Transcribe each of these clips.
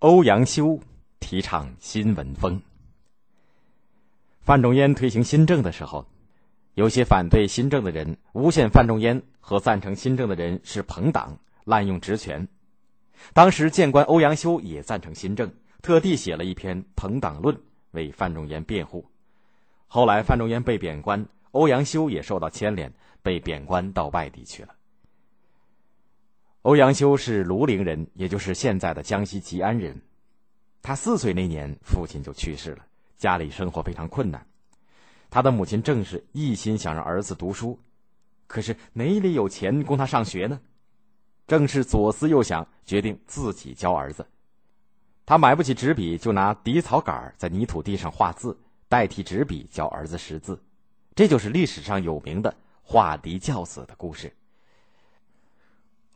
欧阳修提倡新文风。范仲淹推行新政的时候，有些反对新政的人诬陷范仲淹和赞成新政的人是朋党，滥用职权。当时谏官欧阳修也赞成新政，特地写了一篇《朋党论》为范仲淹辩护。后来范仲淹被贬官，欧阳修也受到牵连，被贬官到外地去了。欧阳修是庐陵人，也就是现在的江西吉安人。他四岁那年，父亲就去世了，家里生活非常困难。他的母亲正是一心想让儿子读书，可是哪里有钱供他上学呢？正是左思右想，决定自己教儿子。他买不起纸笔，就拿底草杆在泥土地上画字，代替纸笔教儿子识字。这就是历史上有名的“画笛教子”的故事。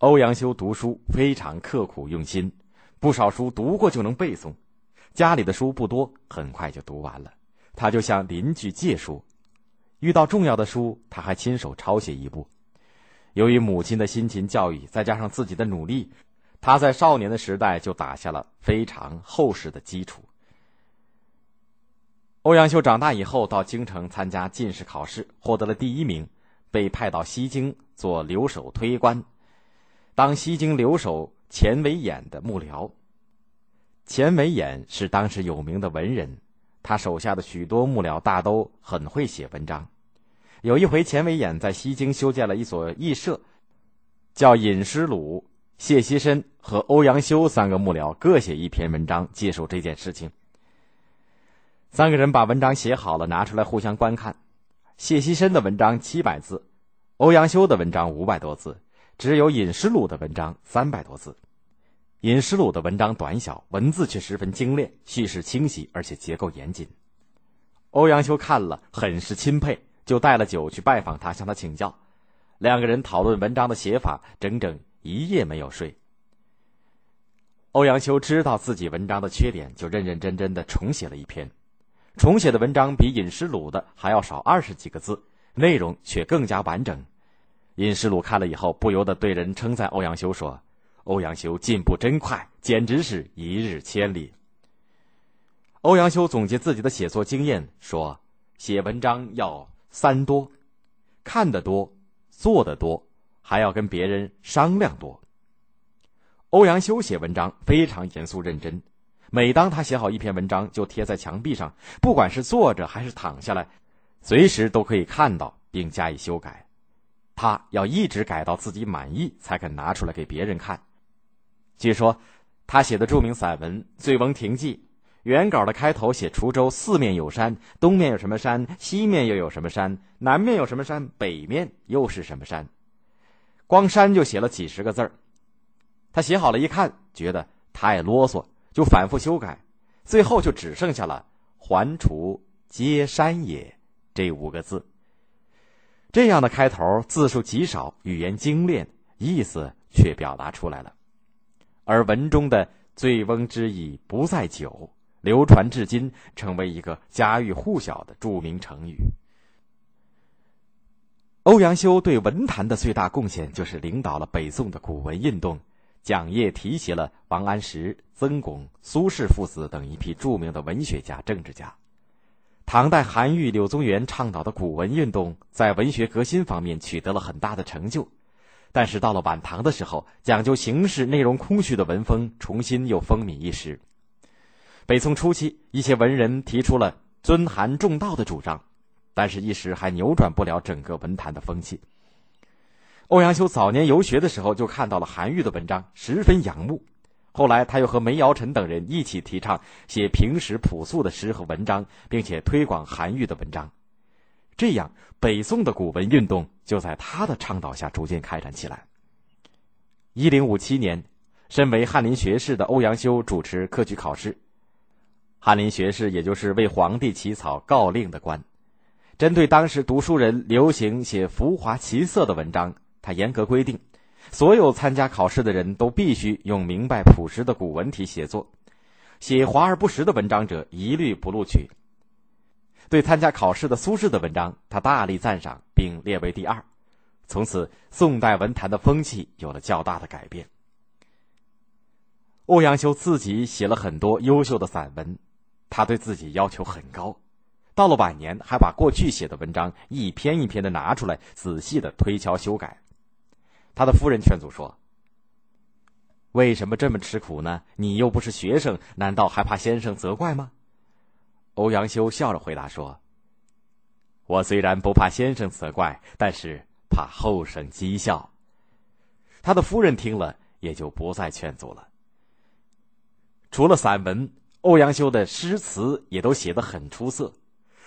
欧阳修读书非常刻苦用心，不少书读过就能背诵。家里的书不多，很快就读完了。他就向邻居借书，遇到重要的书，他还亲手抄写一部。由于母亲的辛勤教育，再加上自己的努力，他在少年的时代就打下了非常厚实的基础。欧阳修长大以后，到京城参加进士考试，获得了第一名，被派到西京做留守推官。当西京留守钱维演的幕僚。钱维演是当时有名的文人，他手下的许多幕僚大都很会写文章。有一回，钱维演在西京修建了一所艺社，叫尹师鲁、谢希深和欧阳修三个幕僚各写一篇文章，介绍这件事情。三个人把文章写好了，拿出来互相观看。谢希深的文章七百字，欧阳修的文章五百多字。只有尹师鲁的文章三百多字，尹师鲁的文章短小，文字却十分精炼，叙事清晰，而且结构严谨。欧阳修看了很是钦佩，就带了酒去拜访他，向他请教。两个人讨论文章的写法，整整一夜没有睡。欧阳修知道自己文章的缺点，就认认真真的重写了一篇。重写的文章比尹师鲁的还要少二十几个字，内容却更加完整。尹师鲁看了以后，不由得对人称赞欧阳修说：“欧阳修进步真快，简直是一日千里。”欧阳修总结自己的写作经验说：“写文章要三多，看得多，做得多，还要跟别人商量多。”欧阳修写文章非常严肃认真，每当他写好一篇文章，就贴在墙壁上，不管是坐着还是躺下来，随时都可以看到并加以修改。他要一直改到自己满意，才肯拿出来给别人看。据说，他写的著名散文《醉翁亭记》，原稿的开头写滁州四面有山，东面有什么山，西面又有什么山，南面有什么山，北面又是什么山，光山就写了几十个字儿。他写好了，一看觉得太啰嗦，就反复修改，最后就只剩下了“环滁皆山也”这五个字。这样的开头字数极少，语言精炼，意思却表达出来了。而文中的“醉翁之意不在酒”流传至今，成为一个家喻户晓的著名成语。欧阳修对文坛的最大贡献，就是领导了北宋的古文运动，讲业提携了王安石、曾巩、苏轼父子等一批著名的文学家、政治家。唐代韩愈、柳宗元倡导的古文运动，在文学革新方面取得了很大的成就，但是到了晚唐的时候，讲究形式、内容空虚的文风重新又风靡一时。北宋初期，一些文人提出了尊韩重道的主张，但是一时还扭转不了整个文坛的风气。欧阳修早年游学的时候，就看到了韩愈的文章，十分仰慕。后来，他又和梅尧臣等人一起提倡写平实朴素的诗和文章，并且推广韩愈的文章。这样，北宋的古文运动就在他的倡导下逐渐开展起来。一零五七年，身为翰林学士的欧阳修主持科举考试。翰林学士也就是为皇帝起草诰令的官，针对当时读书人流行写浮华奇色的文章，他严格规定。所有参加考试的人都必须用明白朴实的古文体写作，写华而不实的文章者一律不录取。对参加考试的苏轼的文章，他大力赞赏，并列为第二。从此，宋代文坛的风气有了较大的改变。欧阳修自己写了很多优秀的散文，他对自己要求很高。到了晚年，还把过去写的文章一篇一篇的拿出来，仔细的推敲修改。他的夫人劝阻说：“为什么这么吃苦呢？你又不是学生，难道还怕先生责怪吗？”欧阳修笑着回答说：“我虽然不怕先生责怪，但是怕后生讥笑。”他的夫人听了，也就不再劝阻了。除了散文，欧阳修的诗词也都写得很出色。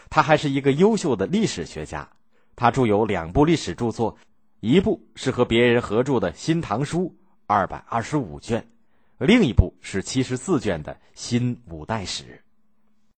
他还是一个优秀的历史学家，他著有两部历史著作，一部是和别人合著的《新唐书》二百二十五卷，另一部是七十四卷的《新五代史》。